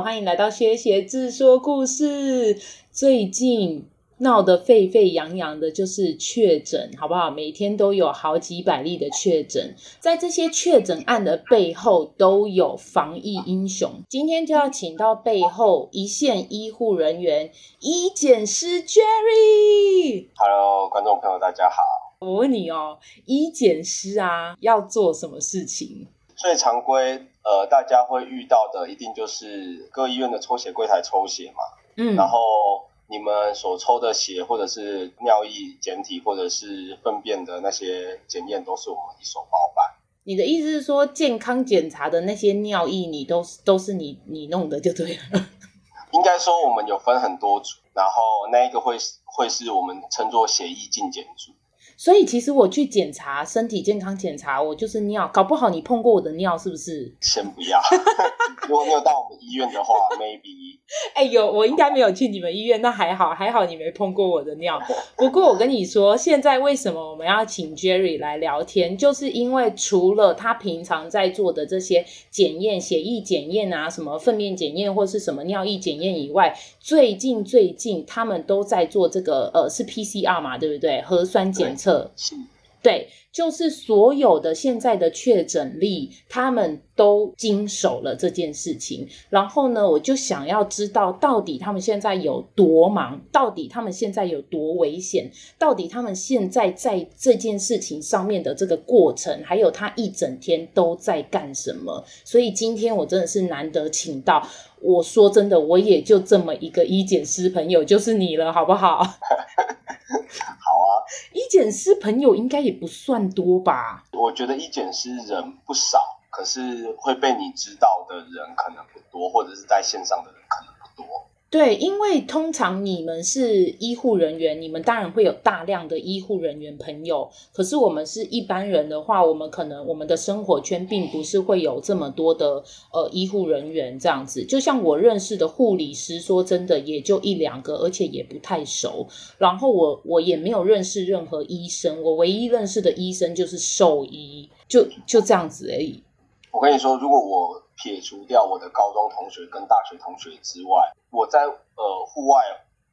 欢迎来到薛协志说故事。最近闹得沸沸扬扬的，就是确诊，好不好？每天都有好几百例的确诊，在这些确诊案的背后，都有防疫英雄。今天就要请到背后一线医护人员医检师 Jerry。Hello，观众朋友，大家好。我问你哦，医检师啊，要做什么事情？最常规，呃，大家会遇到的，一定就是各医院的抽血柜台抽血嘛。嗯。然后你们所抽的血，或者是尿液检体，或者是粪便的那些检验，都是我们一手包办。你的意思是说，健康检查的那些尿液，你都是都是你你弄的就对了？应该说，我们有分很多组，然后那一个会会是我们称作血液净检组。所以其实我去检查身体健康检查，我就是尿，搞不好你碰过我的尿是不是？先不要，如果你有到我们医院的话，maybe。哎呦，我应该没有去你们医院，那还好，还好你没碰过我的尿。不过我跟你说，现在为什么我们要请 Jerry 来聊天，就是因为除了他平常在做的这些检验、血液检验啊，什么粪便检验或是什么尿液检验以外，最近最近他们都在做这个，呃，是 PCR 嘛，对不对？核酸检测。对，就是所有的现在的确诊例，他们都经手了这件事情。然后呢，我就想要知道，到底他们现在有多忙，到底他们现在有多危险，到底他们现在在这件事情上面的这个过程，还有他一整天都在干什么。所以今天我真的是难得请到，我说真的，我也就这么一个医检师朋友，就是你了，好不好？医检师朋友应该也不算多吧？我觉得一检师人不少，可是会被你知道的人可能不多，或者是在线上的人可能不多。对，因为通常你们是医护人员，你们当然会有大量的医护人员朋友。可是我们是一般人的话，我们可能我们的生活圈并不是会有这么多的呃医护人员这样子。就像我认识的护理师，说真的也就一两个，而且也不太熟。然后我我也没有认识任何医生，我唯一认识的医生就是兽医，就就这样子而已。我跟你说，如果我。撇除掉我的高中同学跟大学同学之外，我在呃户外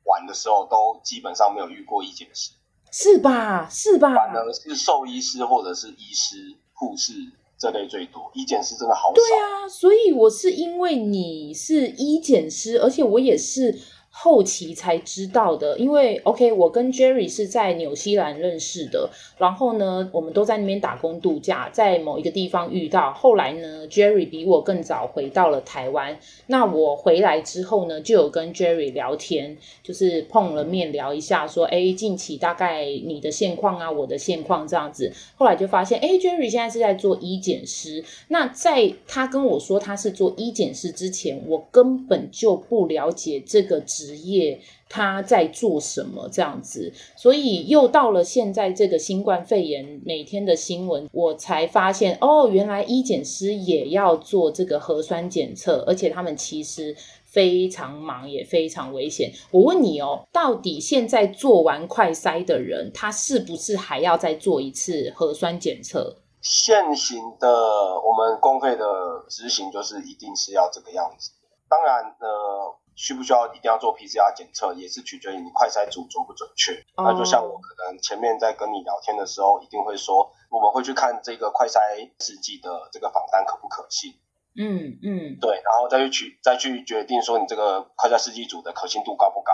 玩的时候，都基本上没有遇过医检师，是吧？是吧？反而是兽医师或者是医师、护士这类最多，医检师真的好少。对啊，所以我是因为你是医检师，而且我也是。后期才知道的，因为 OK，我跟 Jerry 是在纽西兰认识的，然后呢，我们都在那边打工度假，在某一个地方遇到。后来呢，Jerry 比我更早回到了台湾。那我回来之后呢，就有跟 Jerry 聊天，就是碰了面聊一下，说，哎，近期大概你的现况啊，我的现况这样子。后来就发现，哎，Jerry 现在是在做医检师。那在他跟我说他是做医检师之前，我根本就不了解这个职。职业他在做什么这样子，所以又到了现在这个新冠肺炎每天的新闻，我才发现哦，原来医检师也要做这个核酸检测，而且他们其实非常忙，也非常危险。我问你哦，到底现在做完快筛的人，他是不是还要再做一次核酸检测？现行的我们公费的执行就是一定是要这个样子。当然，呃。需不需要一定要做 PCR 检测，也是取决于你快筛组准不准确。Oh. 那就像我可能前面在跟你聊天的时候，一定会说，我们会去看这个快筛试剂的这个访单可不可信。嗯嗯，对，然后再去取再去决定说你这个快筛试剂组的可信度高不高。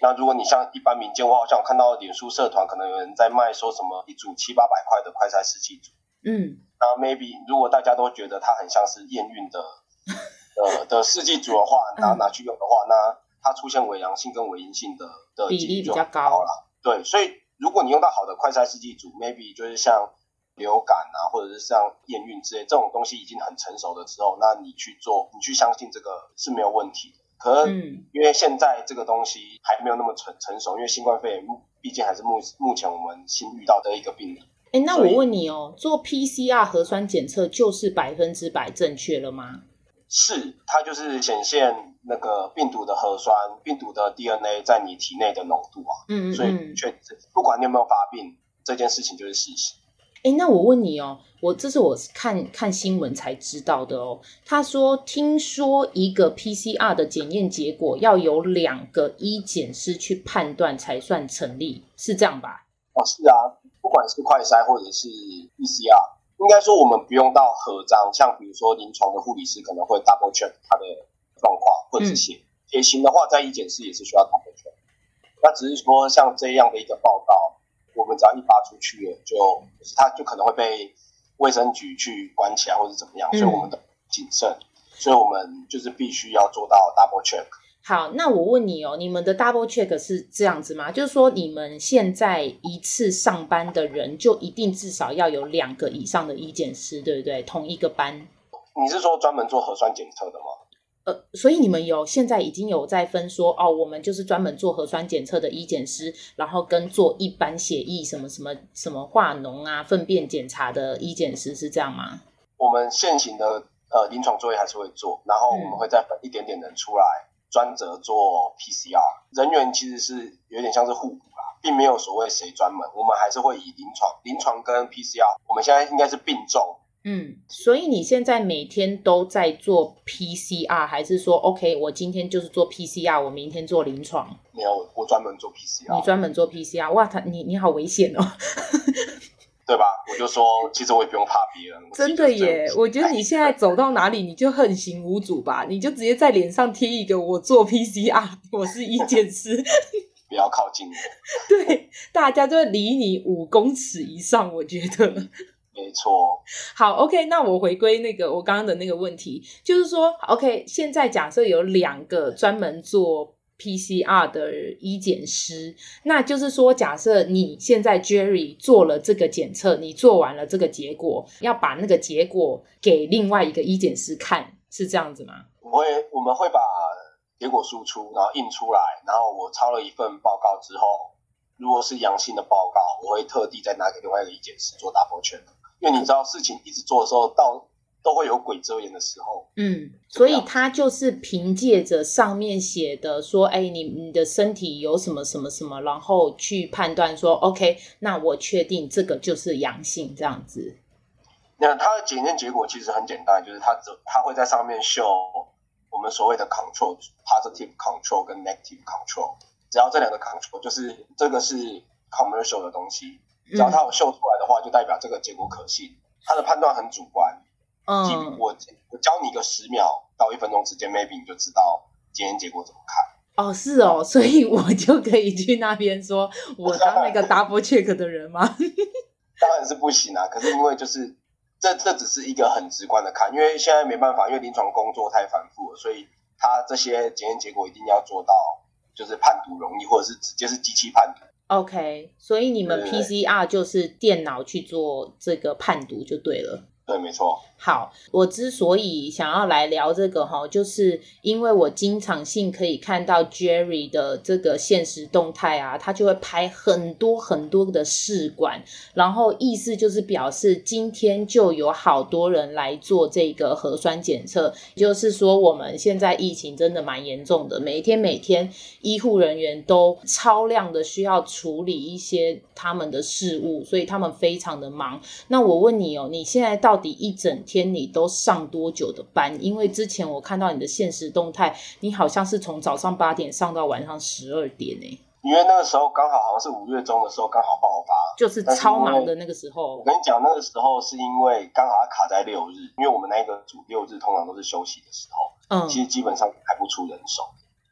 那如果你像一般民间，我好像看到脸书社团可能有人在卖说什么一组七八百块的快筛试剂组。嗯，那 maybe 如果大家都觉得它很像是验孕的。呃的试剂组的话，拿拿去用的话，嗯、那它出现伪阳性跟伪阴性的的几率就高了。比较高了。对，所以如果你用到好的快筛试剂组，maybe 就是像流感啊，或者是像验孕之类这种东西已经很成熟的时候，那你去做，你去相信这个是没有问题的。可能，因为现在这个东西还没有那么成成熟，因为新冠肺炎毕竟还是目目前我们新遇到的一个病例。哎、欸，那我问你哦，做 PCR 核酸检测就是百分之百正确了吗？是，它就是显现那个病毒的核酸、病毒的 DNA 在你体内的浓度啊。嗯，嗯，嗯，所以确实，不管你有没有发病，这件事情就是事实。哎，那我问你哦，我这是我看看新闻才知道的哦。他说，听说一个 PCR 的检验结果要有两个医检师去判断才算成立，是这样吧？哦，是啊，不管是快筛或者是 PCR，应该说我们不用到合章，像比如说临床的护理师可能会 double check 他的状况，或者是写血型的话，在医检室也是需要 double check。那只是说像这样的一个报告。我们只要一发出去了，就他就可能会被卫生局去关起来，或者怎么样，所以我们的谨慎，所以我们就是必须要做到 double check。好，那我问你哦，你们的 double check 是这样子吗？就是说，你们现在一次上班的人就一定至少要有两个以上的医检师，对不对？同一个班。你是说专门做核酸检测的吗？呃，所以你们有现在已经有在分说哦，我们就是专门做核酸检测的医检师，然后跟做一般血液什么什么什么化脓啊、粪便检查的医检师是这样吗？我们现行的呃临床作业还是会做，然后我们会再分一点点人出来，专责做 PCR。人员其实是有点像是互补啦，并没有所谓谁专门，我们还是会以临床、临床跟 PCR，我们现在应该是并重。嗯，所以你现在每天都在做 PCR，还是说 OK，我今天就是做 PCR，我明天做临床？没有，我专门做 PCR。你专门做 PCR，哇，他你你好危险哦，对吧？我就说，其实我也不用怕别人。真的耶，我觉得你现在走到哪里你就横行无阻吧，你就直接在脸上贴一个我做 PCR，我是一件事，不要靠近我。对，大家都会离你五公尺以上，我觉得。没错，好，OK，那我回归那个我刚刚的那个问题，就是说，OK，现在假设有两个专门做 PCR 的医检师，那就是说，假设你现在 Jerry 做了这个检测，你做完了这个结果，要把那个结果给另外一个医检师看，是这样子吗？我会，我们会把结果输出，然后印出来，然后我抄了一份报告之后，如果是阳性的报告，我会特地再拿给另外一个医检师做 double check。因为你知道事情一直做的时候，到都会有鬼遮眼的时候。嗯，所以他就是凭借着上面写的说，哎，你你的身体有什么什么什么，然后去判断说，OK，那我确定这个就是阳性这样子。那他的检验结果其实很简单，就是他只他会在上面秀我们所谓的 control positive control 跟 negative control，只要这两个 control 就是这个是 commercial 的东西。只要他有秀出来的话，就代表这个结果可信。他的判断很主观。嗯，我我教你个十秒到一分钟之间，maybe 你就知道检验结果怎么看。哦，是哦，所以我就可以去那边说，我当那个 double check 的人吗？当然是不行啊。可是因为就是这这只是一个很直观的看，因为现在没办法，因为临床工作太繁复了，所以他这些检验结果一定要做到，就是判读容易，或者是直接是机器判读。OK，所以你们 PCR 就是电脑去做这个判读就对了。对，没错。好，我之所以想要来聊这个哈，就是因为我经常性可以看到 Jerry 的这个现实动态啊，他就会拍很多很多的试管，然后意思就是表示今天就有好多人来做这个核酸检测，就是说我们现在疫情真的蛮严重的，每天每天医护人员都超量的需要处理一些他们的事务，所以他们非常的忙。那我问你哦，你现在到底一整天你都上多久的班？因为之前我看到你的现实动态，你好像是从早上八点上到晚上十二点呢。因为那个时候刚好好像是五月中的时候刚好爆发，就是超忙的那个时候。我跟你讲，那个时候是因为刚好它卡在六日，因为我们那个组六日通常都是休息的时候，嗯，其实基本上排不出人手，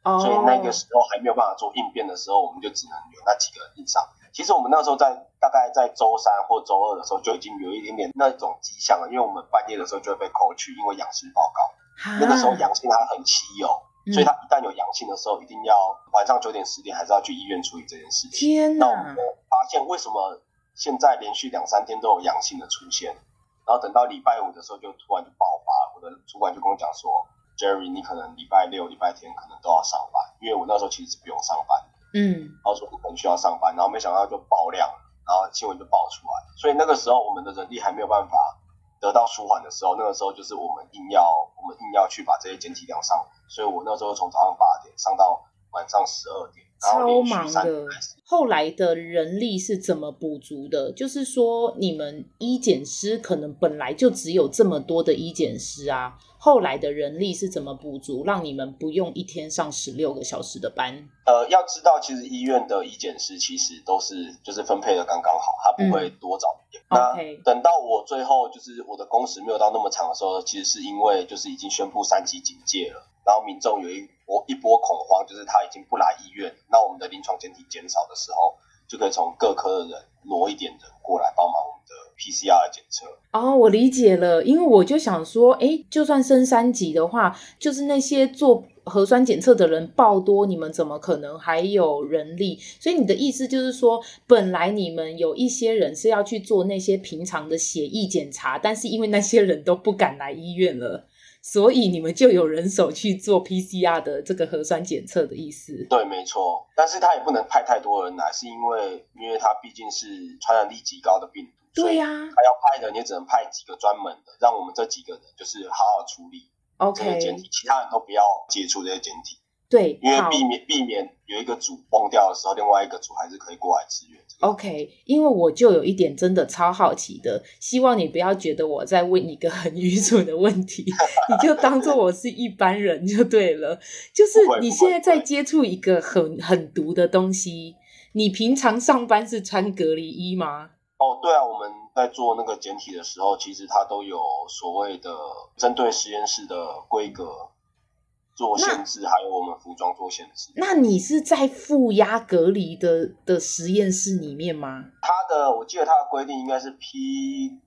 哦，所以那个时候还没有办法做应变的时候，我们就只能有那几个人以上。其实我们那时候在大概在周三或周二的时候就已经有一点点那种迹象了，因为我们半夜的时候就会被扣去，因为阳性报告。那个时候阳性它很稀有，所以他一旦有阳性的时候，一定要晚上九点十点还是要去医院处理这件事情。天哪！那我们发现为什么现在连续两三天都有阳性的出现，然后等到礼拜五的时候就突然就爆发了。我的主管就跟我讲说：“Jerry，你可能礼拜六、礼拜天可能都要上班，因为我那时候其实是不用上班。”嗯，然后说可能需要上班，然后没想到就爆量，然后新闻就爆出来，所以那个时候我们的人力还没有办法得到舒缓的时候，那个时候就是我们硬要我们硬要去把这些检体量上，所以我那时候从早上八点上到晚上十二点，超忙的。后来的人力是怎么补足的？就是说，你们医检师可能本来就只有这么多的医检师啊，后来的人力是怎么补足，让你们不用一天上十六个小时的班？呃，要知道，其实医院的医检师其实都是就是分配的刚刚好，他不会多找一点。嗯、那 okay. 等到我最后就是我的工时没有到那么长的时候，其实是因为就是已经宣布三级警戒了，然后民众有一波一波恐慌，就是他已经不来医院，那我们的临床检体减少的时候，就可以从各科的人挪一点人过来帮忙我们的 PCR 检测。哦，我理解了，因为我就想说，哎，就算升三级的话，就是那些做核酸检测的人爆多，你们怎么可能还有人力？所以你的意思就是说，本来你们有一些人是要去做那些平常的血液检查，但是因为那些人都不敢来医院了。所以你们就有人手去做 PCR 的这个核酸检测的意思？对，没错。但是他也不能派太多人来，是因为因为他毕竟是传染力极高的病毒。对呀、啊。他要派的，你也只能派几个专门的，让我们这几个人就是好好处理 OK 这个检体，其他人都不要接触这些检体。对，因为避免避免有一个组崩掉的时候，另外一个组还是可以过来支援。OK，因为我就有一点真的超好奇的，希望你不要觉得我在问一个很愚蠢的问题，你就当做我是一般人就对了。就是你现在在接触一个很很毒的东西，你平常上班是穿隔离衣吗？哦，对啊，我们在做那个简体的时候，其实它都有所谓的针对实验室的规格。做限制，还有我们服装做限制。那你是在负压隔离的的实验室里面吗？它的，我记得它的规定应该是 P。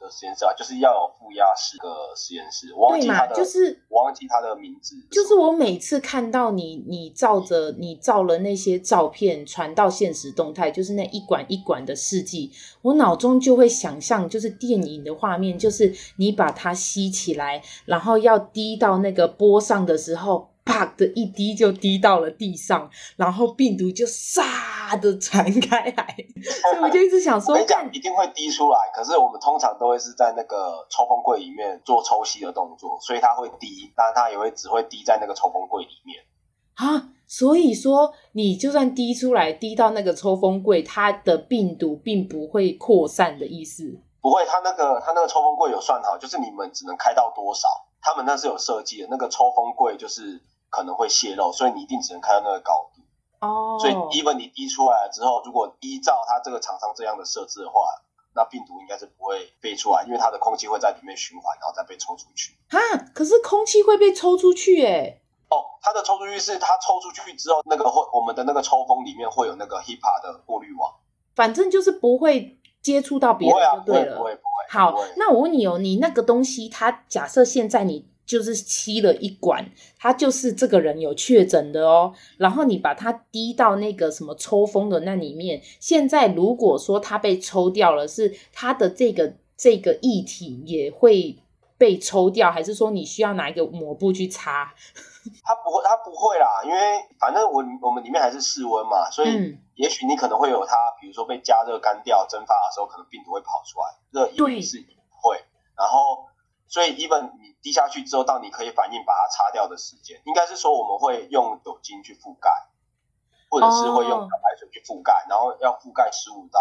的实验室啊，就是要有负压式的实验室。我忘记他的，就是我忘记他的名字。就是我每次看到你，你照着你照了那些照片传到现实动态，就是那一管一管的试剂，我脑中就会想象，就是电影的画面，就是你把它吸起来，然后要滴到那个波上的时候。啪的一滴就滴到了地上，然后病毒就唰的传开来，所以我就一直想说，我跟一定会滴出来。可是我们通常都会是在那个抽风柜里面做抽吸的动作，所以它会滴，但是它也会只会滴在那个抽风柜里面。啊，所以说你就算滴出来，滴到那个抽风柜，它的病毒并不会扩散的意思？不会，它那个它那个抽风柜有算好，就是你们只能开到多少，他们那是有设计的，那个抽风柜就是。可能会泄漏，所以你一定只能开到那个高度。哦，所以 even 你滴出来了之后，如果依照它这个厂商这样的设置的话，那病毒应该是不会飞出来，因为它的空气会在里面循环，然后再被抽出去。啊，可是空气会被抽出去诶。哦，它的抽出去是它抽出去之后，那个会我们的那个抽风里面会有那个 HEPA 的过滤网，反正就是不会接触到别人就对了。不会、啊、不会不会。好，那我问你哦，你那个东西，它假设现在你。就是吸了一管，他就是这个人有确诊的哦。然后你把它滴到那个什么抽风的那里面。现在如果说它被抽掉了，是它的这个这个液体也会被抽掉，还是说你需要拿一个抹布去擦？它不会，它不会啦，因为反正我我们里面还是室温嘛，所以也许你可能会有它，比如说被加热干掉蒸发的时候，可能病毒会跑出来。热一定是会，然后。所以，even 你滴下去之后，到你可以反应把它擦掉的时间，应该是说我们会用酒精去覆盖，或者是会用漂白水去覆盖，然后要覆盖十五到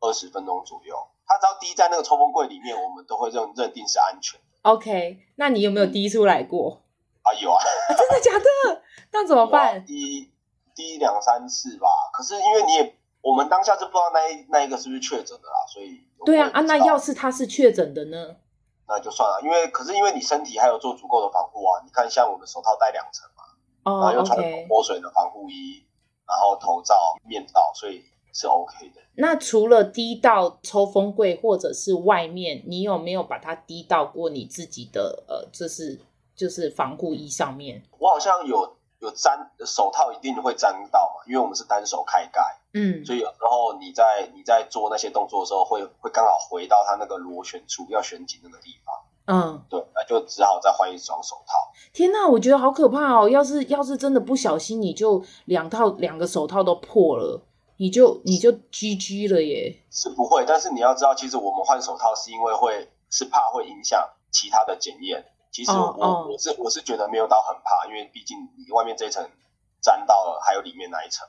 二十分钟左右。它只要滴在那个抽风柜里面，我们都会认认定是安全的。OK，那你有没有滴出来过？嗯、啊，有啊，啊。真的假的？那怎么办？滴滴两三次吧。可是因为你也，我们当下就不知道那一那一个是不是确诊的啦，所以对啊啊，那要是他是确诊的呢？那就算了，因为可是因为你身体还有做足够的防护啊，你看像我们手套戴两层嘛，oh, 然后又穿泼水的防护衣.然后头罩、面罩，所以是 OK 的。那除了滴到抽风柜或者是外面，你有没有把它滴到过你自己的呃，就是就是防护衣上面？我好像有。有沾手套一定会沾到嘛，因为我们是单手开盖，嗯，所以有时候你在你在做那些动作的时候会，会会刚好回到他那个螺旋处要旋紧那个地方，嗯，对，那就只好再换一双手套。天哪，我觉得好可怕哦！要是要是真的不小心，你就两套两个手套都破了，你就你就 GG 了耶。是不会，但是你要知道，其实我们换手套是因为会是怕会影响其他的检验。其实我、oh, oh. 我是我是觉得没有到很怕，因为毕竟你外面这一层粘到了，还有里面那一层。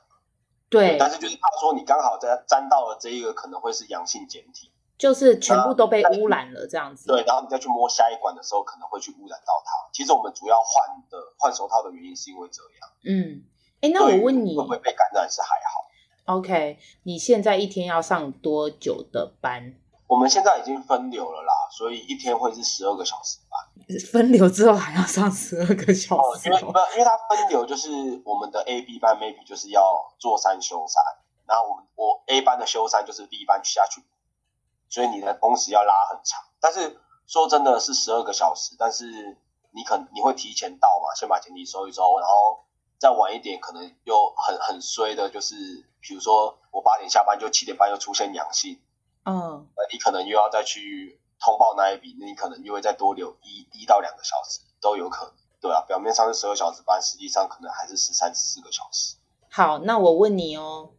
对，但是就是怕说你刚好在沾到了这一个可能会是阳性检体，就是全部都被污染了这样子。对，然后你再去摸下一管的时候，可能会去污染到它。其实我们主要换的换手套的原因是因为这样。嗯，哎，那我问你，会不会被感染是还好？OK，你现在一天要上多久的班？我们现在已经分流了啦，所以一天会是十二个小时班。分流之后还要上十二个小时？哦，因为不，因为它分流就是我们的 A、B 班，maybe 就是要坐三休三，然后我们我 A 班的休三就是 B 班下去，所以你的工时要拉很长。但是说真的是十二个小时，但是你可能你会提前到嘛，先把检体收一收，然后再晚一点，可能又很很衰的，就是比如说我八点下班，就七点半又出现阳性。嗯，那你可能又要再去通报那一笔，那你可能又会再多留一一到两个小时都有可能，对啊，表面上是十二小时班，实际上可能还是十三十四个小时。好，那我问你哦，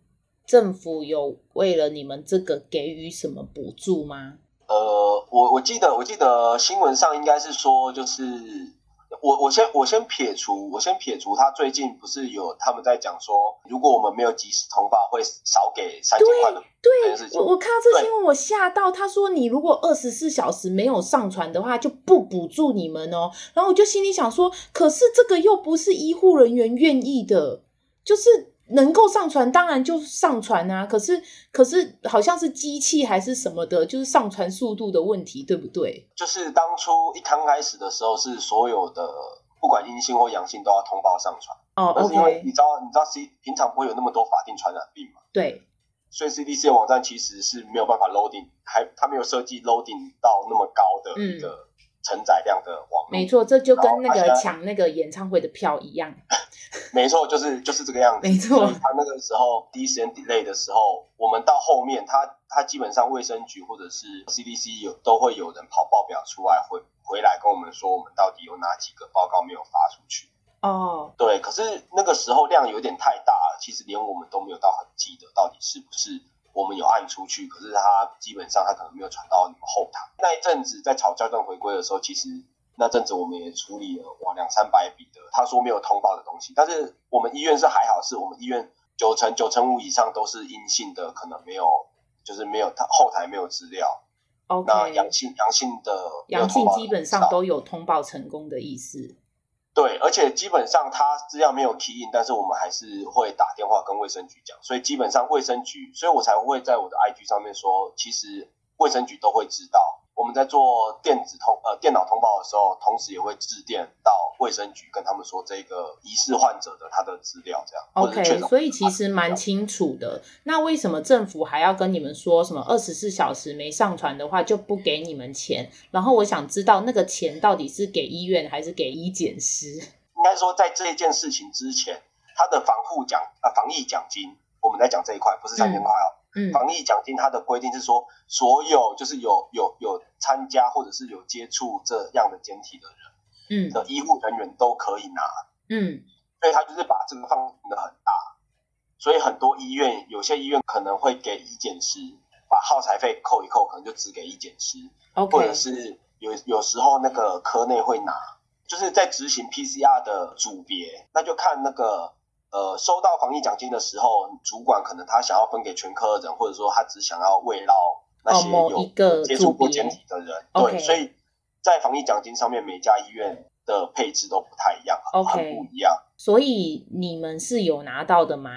政府有为了你们这个给予什么补助吗？呃，我我记得我记得新闻上应该是说就是。我我先我先撇除我先撇除他最近不是有他们在讲说，如果我们没有及时通报，会少给三千块的对。对，我我看到这新闻，我吓到。他说你如果二十四小时没有上传的话，就不补助你们哦。然后我就心里想说，可是这个又不是医护人员愿意的，就是。能够上传当然就上传啊，可是可是好像是机器还是什么的，就是上传速度的问题，对不对？就是当初一刚开始的时候，是所有的不管阴性或阳性都要通报上传。哦，但是因为你知道，你知道 C 平常不会有那么多法定传染病嘛？对。所以 CDC 的网站其实是没有办法 loading，还它没有设计 loading 到那么高的一个。嗯承载量的网络，没错，这就跟那个抢那个演唱会的票一样。没错，就是就是这个样子。没错，他那个时候第一时间 delay 的时候，我们到后面，他他基本上卫生局或者是 CDC 有都会有人跑报表出来，回回来跟我们说，我们到底有哪几个报告没有发出去。哦，对，可是那个时候量有点太大了，其实连我们都没有到很记得到底是不是。我们有按出去，可是他基本上他可能没有传到你们后台。那一阵子在吵校正回归的时候，其实那阵子我们也处理了哇两三百笔的他说没有通报的东西。但是我们医院是还好，是我们医院九成九成五以上都是阴性的，可能没有就是没有他后台没有资料。那阳性阳性的阳性基本上都有通报成功的意思。对，而且基本上他资料没有 key in，但是我们还是会打电话跟卫生局讲，所以基本上卫生局，所以我才会在我的 IG 上面说，其实卫生局都会知道。我们在做电子通呃电脑通报的时候，同时也会致电到卫生局，跟他们说这个疑似患者的他的资料这样。OK，所以其实蛮清楚的。那为什么政府还要跟你们说什么二十四小时没上传的话就不给你们钱？然后我想知道那个钱到底是给医院还是给医检师？应该说在这一件事情之前，他的防护奖呃防疫奖金，我们在讲这一块不是三千块哦。嗯嗯、防疫奖金它的规定是说，所有就是有有有参加或者是有接触这样的检体的人，嗯，的医护人员都可以拿，嗯，所以他就是把这个放的很大，所以很多医院有些医院可能会给医检师把耗材费扣一扣，可能就只给医检师，okay. 或者是有有时候那个科内会拿，就是在执行 PCR 的组别，那就看那个。呃，收到防疫奖金的时候，主管可能他想要分给全科的人，或者说他只想要慰劳那些有接触过检体的人。哦、对，所以在防疫奖金上面，每家医院的配置都不太一样.很不一样。所以你们是有拿到的吗？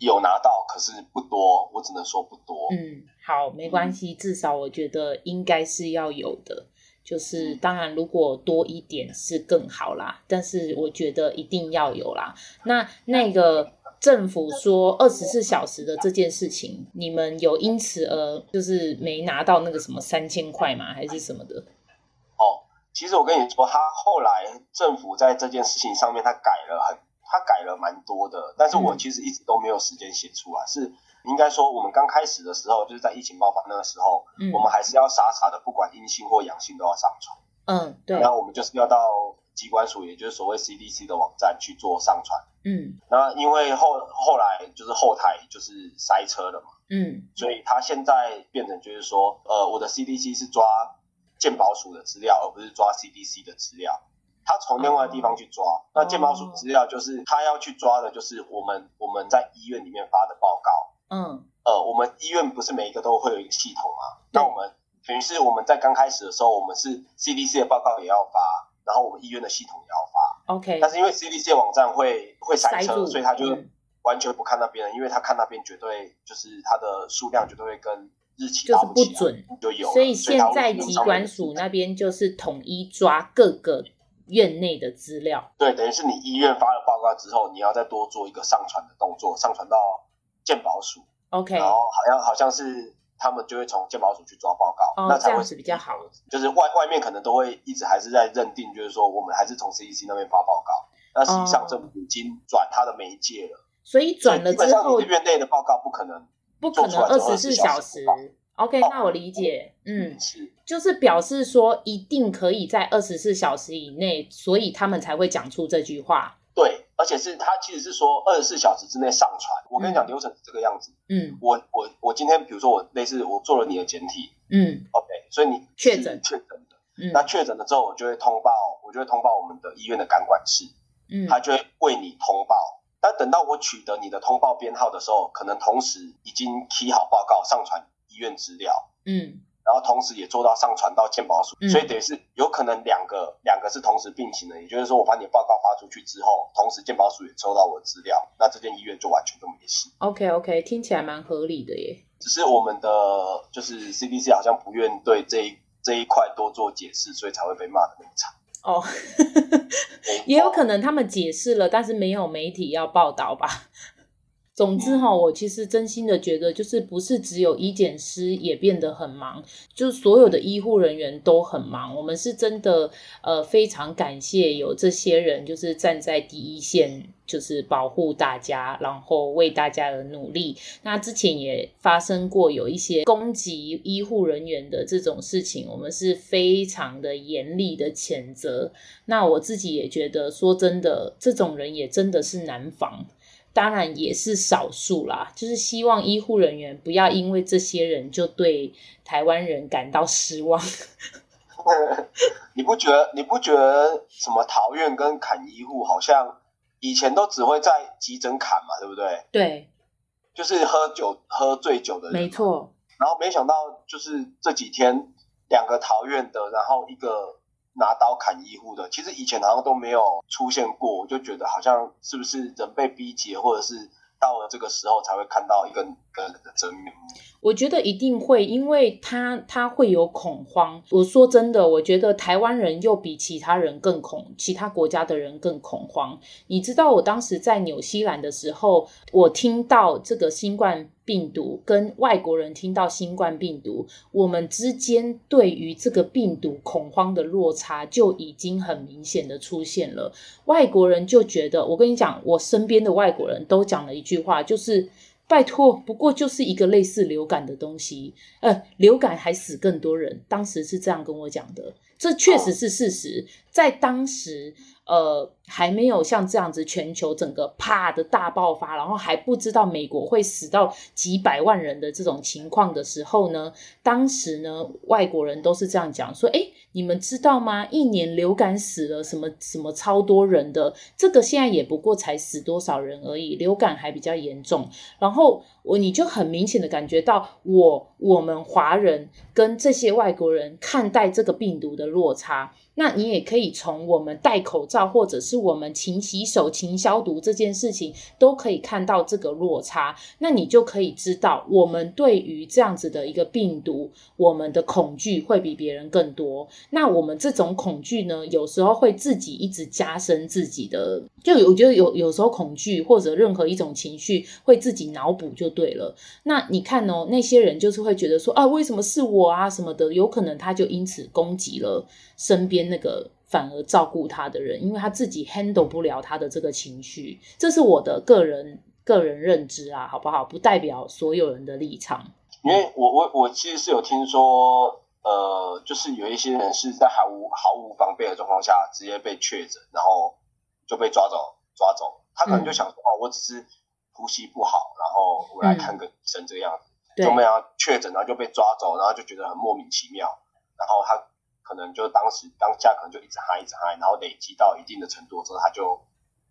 有拿到，可是不多，我只能说不多。嗯，好，没关系，嗯、至少我觉得应该是要有的。就是当然，如果多一点是更好啦，但是我觉得一定要有啦。那那个政府说二十四小时的这件事情，你们有因此而就是没拿到那个什么三千块吗？还是什么的？哦，其实我跟你说，他后来政府在这件事情上面他改了很，他改了蛮多的，但是我其实一直都没有时间写出来，是。应该说，我们刚开始的时候，就是在疫情爆发那个时候，嗯，我们还是要傻傻的，不管阴性或阳性都要上传。嗯，对。然后我们就是要到机关署，也就是所谓 CDC 的网站去做上传。嗯。那因为后后来就是后台就是塞车了嘛。嗯。所以他现在变成就是说，呃，我的 CDC 是抓健保署的资料，而不是抓 CDC 的资料。他从另外的地方去抓。哦、那健保署资料就是他要去抓的，就是我们我们在医院里面发的报告。嗯，呃，我们医院不是每一个都会有一个系统吗。那我们等于是我们在刚开始的时候，我们是 CDC 的报告也要发，然后我们医院的系统也要发。OK。但是因为 CDC 的网站会会塞车，塞所以他就完全不看那边因为他看那边绝对就是它的数量绝对会跟日期就是不准，就有。所以现在疾管署那边就是统一抓各个院内的资料。对，等于是你医院发了报告之后，你要再多做一个上传的动作，上传到健保署。OK。然后好像好像是。他们就会从鉴宝署去抓报告，哦、那才会是比较好。就是外外面可能都会一直还是在认定，就是说我们还是从 CDC 那边发报告。那实际上政府已经转他的媒介了，所以转了之后，院内的报告不可能不可能二十四小时。OK，那我理解，哦、嗯，是，就是表示说一定可以在二十四小时以内，所以他们才会讲出这句话。对。而且是他其实是说二十四小时之内上传。我跟你讲流程是这个样子。嗯，我我我今天比如说我类似我做了你的检体，嗯，OK，所以你确诊确诊的，嗯，那确诊了之后我就会通报，我就会通报我们的医院的感管室，嗯，他就会为你通报。但等到我取得你的通报编号的时候，可能同时已经 key 好报告上传医院资料，嗯。然后同时也做到上传到健保署，嗯、所以等于是有可能两个两个是同时并行的，也就是说我把你的报告发出去之后，同时健保署也收到我的资料，那这间医院就完全都没事。OK OK，听起来蛮合理的耶。只是我们的就是 CDC 好像不愿对这一这一块多做解释，所以才会被骂的那么惨。哦，也有可能他们解释了，但是没有媒体要报道吧。总之哈，我其实真心的觉得，就是不是只有医检师也变得很忙，就是所有的医护人员都很忙。我们是真的呃非常感谢有这些人，就是站在第一线，就是保护大家，然后为大家的努力。那之前也发生过有一些攻击医护人员的这种事情，我们是非常的严厉的谴责。那我自己也觉得，说真的，这种人也真的是难防。当然也是少数啦，就是希望医护人员不要因为这些人就对台湾人感到失望。你不觉得？你不觉得什么桃园跟砍医护好像以前都只会在急诊砍嘛，对不对？对，就是喝酒喝醉酒的人，没错。然后没想到就是这几天两个桃园的，然后一个。拿刀砍医护的，其实以前好像都没有出现过，我就觉得好像是不是人被逼急，或者是到了这个时候才会看到一个个人的真面目。我觉得一定会，因为他他会有恐慌。我说真的，我觉得台湾人又比其他人更恐，其他国家的人更恐慌。你知道，我当时在纽西兰的时候，我听到这个新冠病毒跟外国人听到新冠病毒，我们之间对于这个病毒恐慌的落差就已经很明显的出现了。外国人就觉得，我跟你讲，我身边的外国人都讲了一句话，就是。拜托，不过就是一个类似流感的东西，呃，流感还死更多人，当时是这样跟我讲的，这确实是事实，在当时。呃，还没有像这样子全球整个啪的大爆发，然后还不知道美国会死到几百万人的这种情况的时候呢，当时呢，外国人都是这样讲说：“诶，你们知道吗？一年流感死了什么什么超多人的，这个现在也不过才死多少人而已，流感还比较严重。”然后我你就很明显的感觉到我我们华人跟这些外国人看待这个病毒的落差。那你也可以从我们戴口罩，或者是我们勤洗手、勤消毒这件事情，都可以看到这个落差。那你就可以知道，我们对于这样子的一个病毒，我们的恐惧会比别人更多。那我们这种恐惧呢，有时候会自己一直加深自己的，就我觉得有有时候恐惧或者任何一种情绪会自己脑补就对了。那你看哦，那些人就是会觉得说啊，为什么是我啊什么的，有可能他就因此攻击了身边。那个反而照顾他的人，因为他自己 handle 不了他的这个情绪，这是我的个人个人认知啊，好不好？不代表所有人的立场。因为我我我其实是有听说，呃，就是有一些人是在毫无毫无防备的状况下直接被确诊，然后就被抓走抓走。他可能就想说，嗯、哦，我只是呼吸不好，然后我来看个医生这个样子，嗯、就没有确诊，然后就被抓走，然后就觉得很莫名其妙，然后他。可能就当时当下可能就一直嗨一直嗨，然后累积到一定的程度之后，他就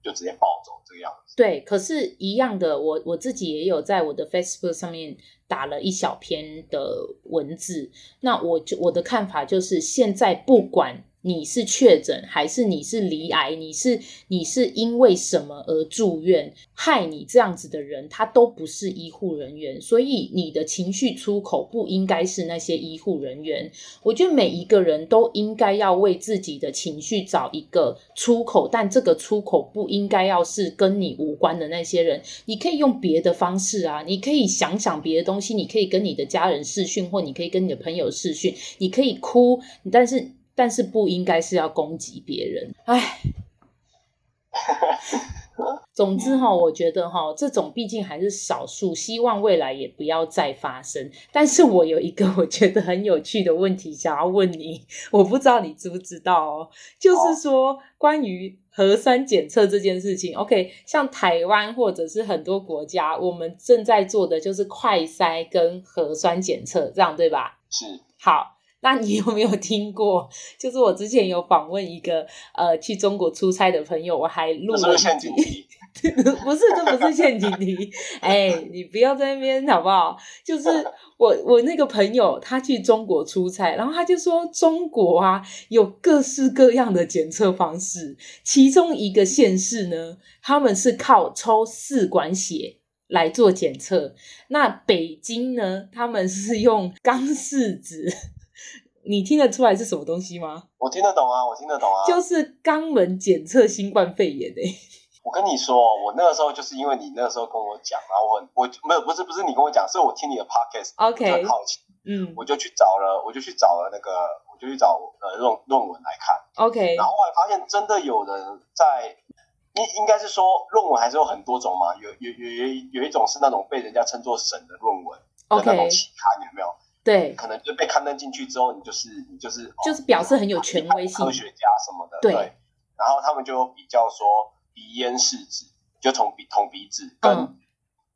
就直接暴走这个样子。对，可是，一样的，我我自己也有在我的 Facebook 上面打了一小篇的文字。那我就我的看法就是，现在不管。你是确诊还是你是罹癌？你是你是因为什么而住院？害你这样子的人，他都不是医护人员，所以你的情绪出口不应该是那些医护人员。我觉得每一个人都应该要为自己的情绪找一个出口，但这个出口不应该要是跟你无关的那些人。你可以用别的方式啊，你可以想想别的东西，你可以跟你的家人视讯，或你可以跟你的朋友视讯，你可以哭，但是。但是不应该是要攻击别人，哎。总之哈，我觉得哈，这种毕竟还是少数，希望未来也不要再发生。但是我有一个我觉得很有趣的问题想要问你，我不知道你知不知道哦，就是说关于核酸检测这件事情。OK，像台湾或者是很多国家，我们正在做的就是快筛跟核酸检测，这样对吧？是。好。那你有没有听过？就是我之前有访问一个呃去中国出差的朋友，我还录了陷阱题。不是，这不是陷阱题。哎、欸，你不要在那边好不好？就是我我那个朋友他去中国出差，然后他就说中国啊有各式各样的检测方式，其中一个县市呢，他们是靠抽试管血来做检测。那北京呢，他们是用钢试纸。你听得出来是什么东西吗？我听得懂啊，我听得懂啊，就是肛门检测新冠肺炎诶、欸。我跟你说，我那个时候就是因为你那个时候跟我讲，然后我我没有不是不是你跟我讲，是我听你的 podcast，OK，很好奇，嗯，我就去找了，我就去找了那个，我就去找呃论论文来看，OK，然后后来发现真的有人在，应应该是说论文还是有很多种嘛，有有有有有一种是那种被人家称作神的论文，OK，那种期刊有没有？对，可能就被刊登进去之后，你就是你就是就是表示很有权威性，科学家什么的。对，对然后他们就比较说鼻咽试纸，就捅鼻捅鼻子跟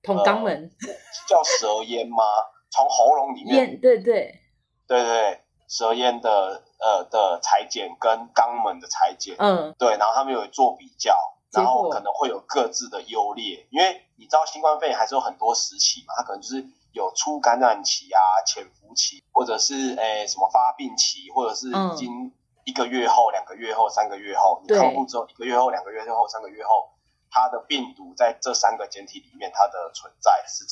捅肛门，呃、叫舌咽吗？从喉咙里面，对对对对，舌咽的呃的裁剪跟肛门的裁剪，嗯，对，然后他们有做比较，然后可能会有各自的优劣，因为你知道新冠肺炎还是有很多时期嘛，它可能就是。有初感染期啊、潜伏期，或者是诶、欸、什么发病期，或者是已经一个月后、两、嗯、个月后、三个月后，你康复之后一个月后、两个月后、三个月后，它的病毒在这三个简体里面它的存在是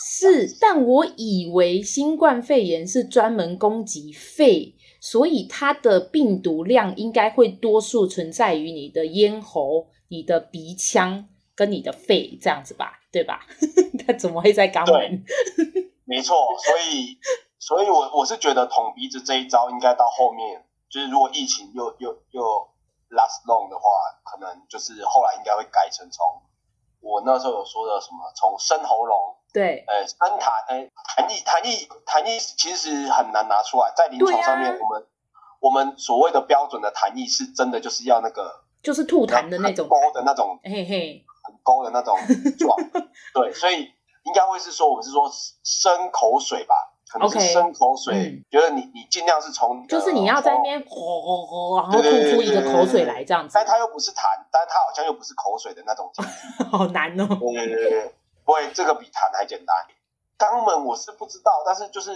是，但我以为新冠肺炎是专门攻击肺，所以它的病毒量应该会多数存在于你的咽喉、你的鼻腔跟你的肺这样子吧，对吧？它怎么会在肛门？没错，所以，所以我我是觉得捅鼻子这一招应该到后面，就是如果疫情又又又 last long 的话，可能就是后来应该会改成从我那时候有说的什么，从深喉咙，对，呃，深痰，呃，痰液，痰液，痰液其实很难拿出来，在临床上面，我们、啊、我们所谓的标准的痰液是真的就是要那个，就是吐痰的那种，勾的那种，嘿嘿，很勾的那种状，对，所以。应该会是说，我们是说生口水吧，可能是生口水。觉得你你尽量是从，就是你要在那边吼吼吼，然后吐出一个口水来这样子。但它又不是痰，但它好像又不是口水的那种。好难哦。对对对对，不会，这个比痰还简单。肛门我是不知道，但是就是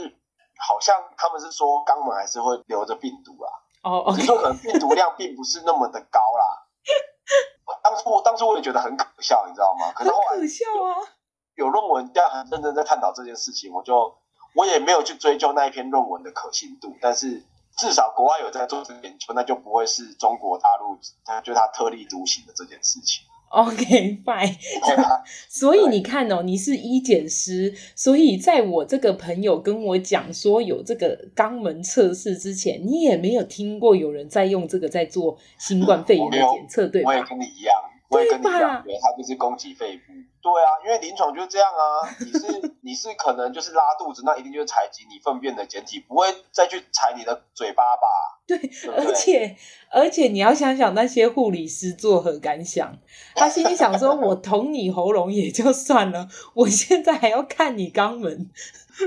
好像他们是说肛门还是会留着病毒啊。哦，oh, 是说可能病毒量并不是那么的高啦。当初当初我也觉得很可笑，你知道吗？可是后来很可笑啊。有论文这样很认真在探讨这件事情，我就我也没有去追究那一篇论文的可信度，但是至少国外有在做这个研究，那就不会是中国大陆他就他特立独行的这件事情。OK，fine。所以你看哦，你是医检师，所以在我这个朋友跟我讲说有这个肛门测试之前，你也没有听过有人在用这个在做新冠 肺炎的检测，对吧？我也跟你一样。我也跟你讲，对，他就是攻击肺部。对啊，因为临床就是这样啊。你是你是可能就是拉肚子，那一定就是采集你粪便的检体，不会再去采你的嘴巴吧？对，对对，而且而且你要想想那些护理师作何感想？他心里想说：“我捅你喉咙也就算了，我现在还要看你肛门。”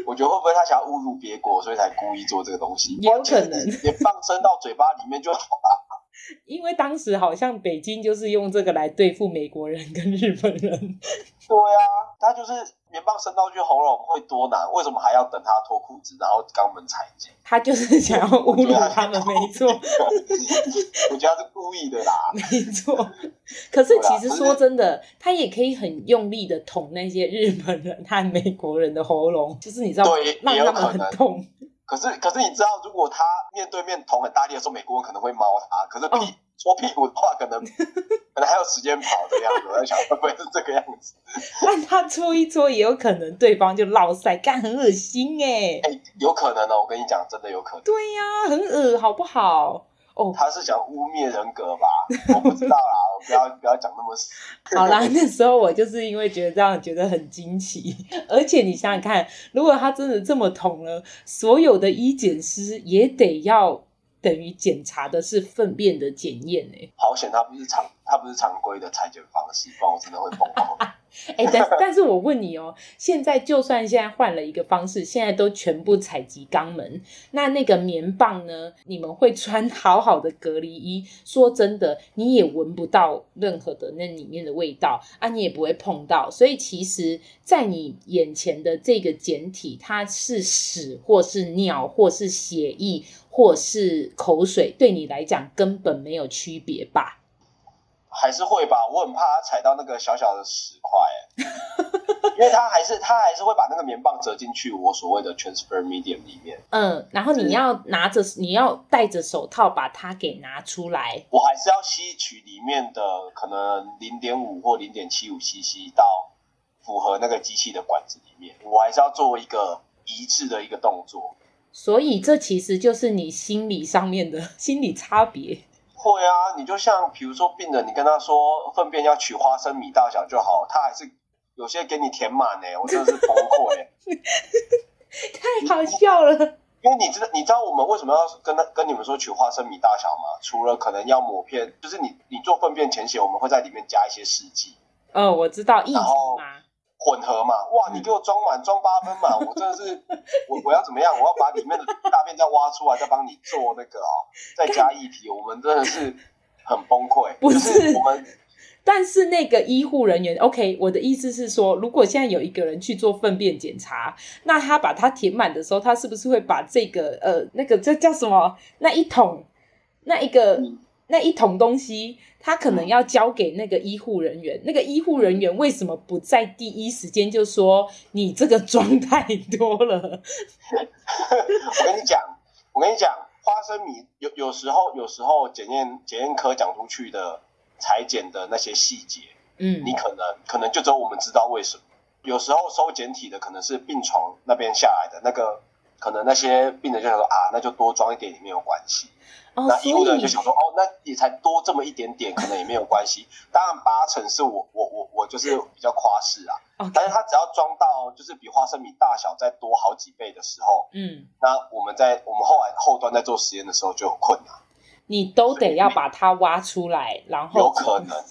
我觉得会不会他想要侮辱别国，所以才故意做这个东西？也有可能，也放生到嘴巴里面就好了。因为当时好像北京就是用这个来对付美国人跟日本人。对啊，他就是棉棒伸到去喉咙会多难？为什么还要等他脱裤子，然后肛门采进？他就是 想要侮辱他们，没错。我觉得他是故意的啦，没错。可是其实说真的，他也可以很用力的捅那些日本人和美国人的喉咙，就是你知道，对，让他们很痛。可是，可是你知道，如果他面对面捅很大力的时候，美国人可能会猫他。可是屁搓、哦、屁股的话，可能 可能还有时间跑这样子。我在想，会不会是这个样子？但他搓一搓，也有可能对方就落塞，干很恶心哎、欸。有可能哦，我跟你讲，真的有可能。对呀、啊，很恶，好不好？哦，他是想污蔑人格吧？我不知道啦，我不要不要讲那么死。好啦，那时候我就是因为觉得这样觉得很惊奇，而且你想想看，如果他真的这么捅了，所有的医检师也得要等于检查的是粪便的检验呢。好险，它不是常它不是常规的采检方式，不然我真的会崩溃。哎、欸，但但是我问你哦，现在就算现在换了一个方式，现在都全部采集肛门，那那个棉棒呢？你们会穿好好的隔离衣，说真的，你也闻不到任何的那里面的味道啊，你也不会碰到，所以其实，在你眼前的这个检体，它是屎或是尿或是血液或是口水，对你来讲根本没有区别吧？还是会吧，我很怕他踩到那个小小的石块，哎，因为他还是他还是会把那个棉棒折进去我所谓的 transfer medium 里面。嗯，然后你要拿着，你要戴着手套把它给拿出来。我还是要吸取里面的可能零点五或零点七五 cc 到符合那个机器的管子里面，我还是要做一个一致的一个动作。所以这其实就是你心理上面的 心理差别。会啊，你就像比如说病人，你跟他说粪便要取花生米大小就好，他还是有些给你填满呢，我真的是崩溃，太好笑了。因为你知道，你知道我们为什么要跟他跟你们说取花生米大小吗？除了可能要抹片，就是你你做粪便前血，我们会在里面加一些试剂。哦，我知道，然后混合嘛，哇，你给我装满装八分满，我真的是，我我要怎么样？我要把里面的大便再挖出来，再帮你做那个哦，再加液体，我们真的是很崩溃。不是，是我们，但是那个医护人员，OK，我的意思是说，如果现在有一个人去做粪便检查，那他把它填满的时候，他是不是会把这个呃那个这叫什么那一桶那一个？嗯那一桶东西，他可能要交给那个医护人员。那个医护人员为什么不在第一时间就说你这个装太多了？我跟你讲，我跟你讲，花生米有有时候有时候检验检验科讲出去的裁剪的那些细节，嗯，你可能可能就只有我们知道为什么。有时候收检体的可能是病床那边下来的那个，可能那些病人就想说啊，那就多装一点也没有关系。哦、那医护人员就想说，哦，那你才多这么一点点，可能也没有关系。当然八成是我我我我就是比较夸饰啊。但是他只要装到就是比花生米大小再多好几倍的时候，嗯，那我们在我们后来后端在做实验的时候就有困难。你都得要把它挖出来，然后有可能。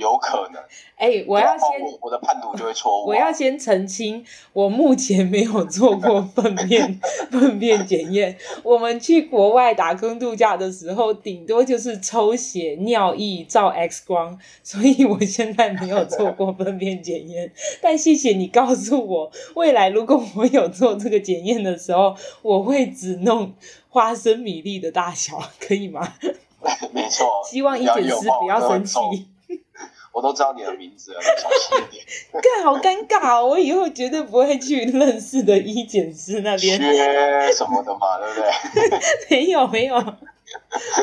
有可能，哎、欸，我要先我，我的判读就会错误。我要先澄清，我目前没有做过粪便粪便检验。我们去国外打工度假的时候，顶多就是抽血、尿液、照 X 光，所以我现在没有做过粪便检验。但谢谢你告诉我，未来如果我有做这个检验的时候，我会只弄花生米粒的大小，可以吗？没错。希望医检师不要生气。我都知道你的名字了，小心一点。干，好尴尬哦！我以后绝对不会去认识的医检师那边。缺什么的嘛，对不对？没有，没有。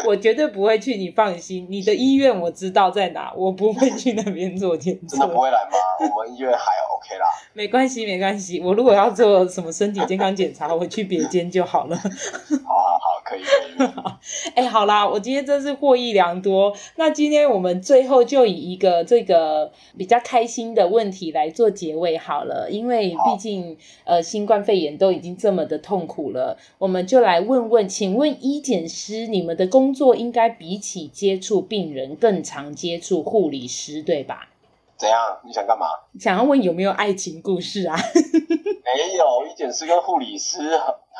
我绝对不会去，你放心。你的医院我知道在哪，我不会去那边做检测。真的不会来吗？我们医院还 OK 啦。没关系，没关系。我如果要做什么身体健康检查，我去别间就好了。好好好，可以。哎、欸，好啦，我今天真是获益良多。那今天我们最后就以一个这个比较开心的问题来做结尾好了，因为毕竟呃新冠肺炎都已经这么的痛苦了，我们就来问问，请问医检师你们的工作应该比起接触病人更常接触护理师，对吧？怎样？你想干嘛？想要问有没有爱情故事啊？没有，医检师跟护理师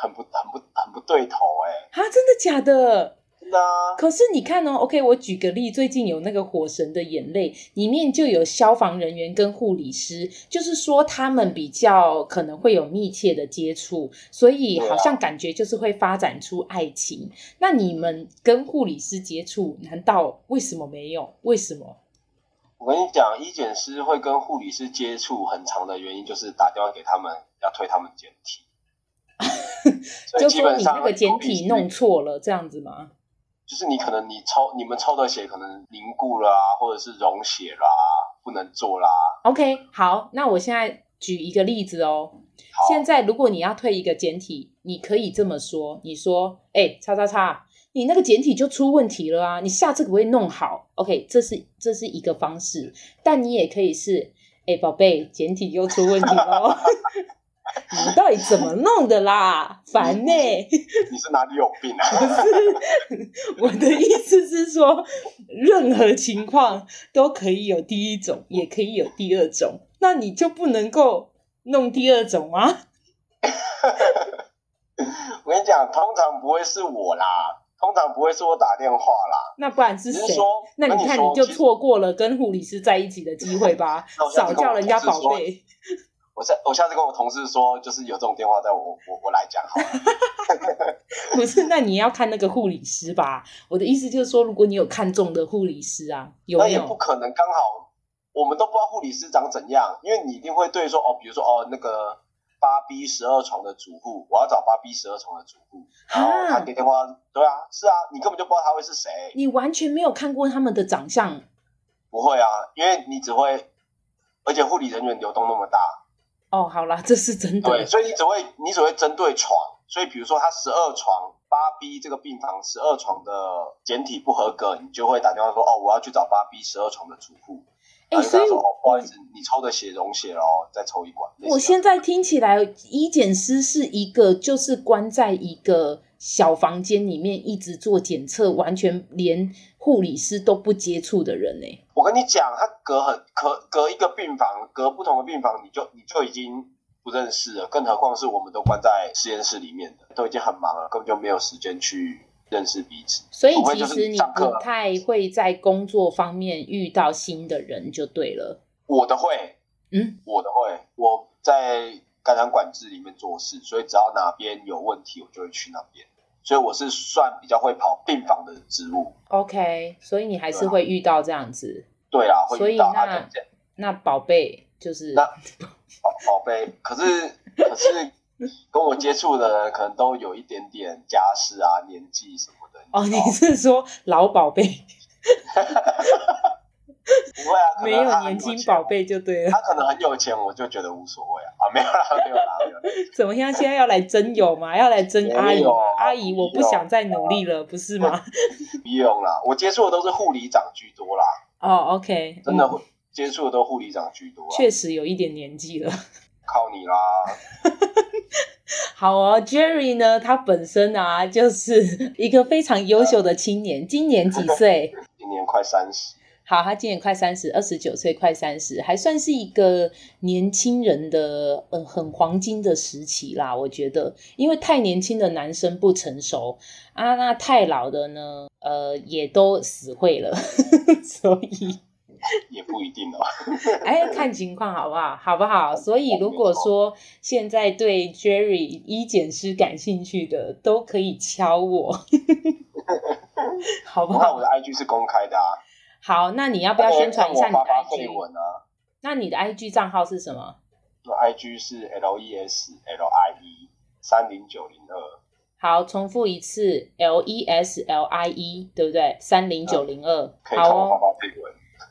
很很不很不很不对头哎、欸。啊，真的假的？真的啊。可是你看哦，OK，我举个例，最近有那个《火神的眼泪》，里面就有消防人员跟护理师，就是说他们比较可能会有密切的接触，所以好像感觉就是会发展出爱情。啊、那你们跟护理师接触，难道为什么没有？为什么？我跟你讲，医检师会跟护理师接触很长的原因，就是打电话给他们，要推他们检体。就说你那个简体弄错了，这样子吗？就是你可能你抽你们抽的血可能凝固了啊，或者是溶血啦，不能做啦。OK，好，那我现在举一个例子哦。现在如果你要退一个简体，你可以这么说：你说，哎、欸，叉叉叉，你那个简体就出问题了啊，你下次可不可以弄好？OK，这是这是一个方式，但你也可以是，哎、欸，宝贝，简体又出问题了。你到底怎么弄的啦？烦呢、欸！你是哪里有病啊？不是，我的意思是说，任何情况都可以有第一种，也可以有第二种，那你就不能够弄第二种吗？我跟你讲，通常不会是我啦，通常不会是我打电话啦。那不然是谁？那你看，你就错过了跟护理师在一起的机会吧，少叫人家宝贝。我下我下次跟我同事说，就是有这种电话，在我我我来讲好了。不是，那你要看那个护理师吧。我的意思就是说，如果你有看中的护理师啊，有没有？那也不可能，刚好我们都不知道护理师长怎样，因为你一定会对说哦，比如说哦，那个八 B 十二床的主护，我要找八 B 十二床的主护，然后他给电话，对啊，是啊，你根本就不知道他会是谁，你完全没有看过他们的长相，不会啊，因为你只会，而且护理人员流动那么大。哦，好啦，这是真的。对，所以你只会你只会针对床，所以比如说他十二床八 B 这个病房十二床的检体不合格，你就会打电话说哦，我要去找八 B 十二床的主户。哎、欸，所以哦，不好意思，你抽的血溶血了哦，再抽一管。我现在听起来，医检师是一个就是关在一个小房间里面一直做检测，完全连护理师都不接触的人呢。我跟你讲，他隔很隔隔一个病房，隔不同的病房，你就你就已经不认识了。更何况是我们都关在实验室里面的，都已经很忙了，根本就没有时间去认识彼此。所以其实你不太会在工作方面遇到新的人，就对了。我的会，嗯，我的会，我在感染管制里面做事，所以只要哪边有问题，我就会去那边。所以我是算比较会跑病房的职务。OK，所以你还是会遇到这样子。对啊，会遇到。所以那那宝贝就是那宝宝贝，可是可是跟我接触的人可能都有一点点家世啊、年纪什么的。哦，你是说老宝贝？不会啊，没有年轻宝贝就对了。他可能很有钱，我就觉得无所谓啊。啊，没有啦，没有啦，没有。怎么样？现在要来征友吗？要来征阿姨吗？阿姨，我不想再努力了，不是吗？不用啦，我接触的都是护理长居多啦。哦，OK，真的接触的都护理长居多。确实有一点年纪了。靠你啦。好哦，Jerry 呢？他本身啊，就是一个非常优秀的青年。今年几岁？今年快三十。好，他今年快三十，二十九岁，快三十，还算是一个年轻人的，呃，很黄金的时期啦。我觉得，因为太年轻的男生不成熟啊，那太老的呢，呃，也都死会了，所以 也不一定哦。哎，看情况好不好？好不好？所以如果说现在对 Jerry 一检师感兴趣的，都可以敲我，好不好？那我的 IG 是公开的啊。好，那你要不要宣传一下你的 IG？啊、那你的 IG 账号是什么？我 IG 是 L E S L I E 三零九零二。好，重复一次，L E S L I E，对不对？三零九零二，好哦。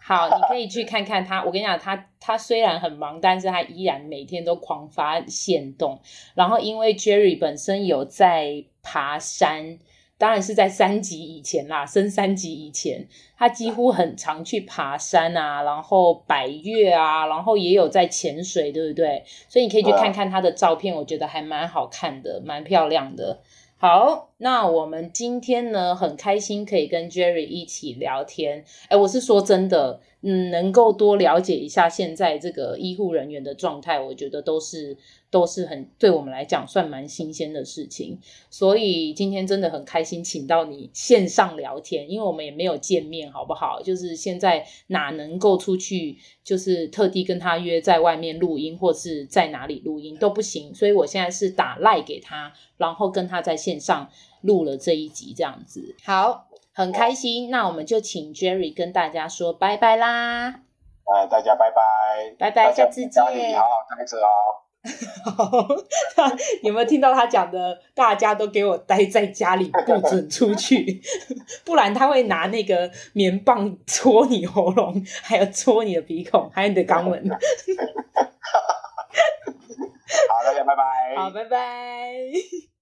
好，你可以去看看他。我跟你讲，他他虽然很忙，但是他依然每天都狂发现动。然后，因为 Jerry 本身有在爬山，当然是在三级以前啦，升三级以前，他几乎很常去爬山啊，然后百岳啊，然后也有在潜水，对不对？所以你可以去看看他的照片，我觉得还蛮好看的，蛮漂亮的。好，那我们今天呢，很开心可以跟 Jerry 一起聊天。哎，我是说真的，嗯，能够多了解一下现在这个医护人员的状态，我觉得都是。都是很对我们来讲算蛮新鲜的事情，所以今天真的很开心，请到你线上聊天，因为我们也没有见面，好不好？就是现在哪能够出去，就是特地跟他约在外面录音，或是在哪里录音都不行，所以我现在是打赖给他，然后跟他在线上录了这一集，这样子。好，很开心，那我们就请 Jerry 跟大家说拜拜啦！哎，大家拜拜，拜拜，下次见，好好开车哦。有没有听到他讲的？大家都给我待在家里，不准出去，不然他会拿那个棉棒戳你喉咙，还有戳你的鼻孔，还有你的肛门。好，大家拜拜。好，拜拜。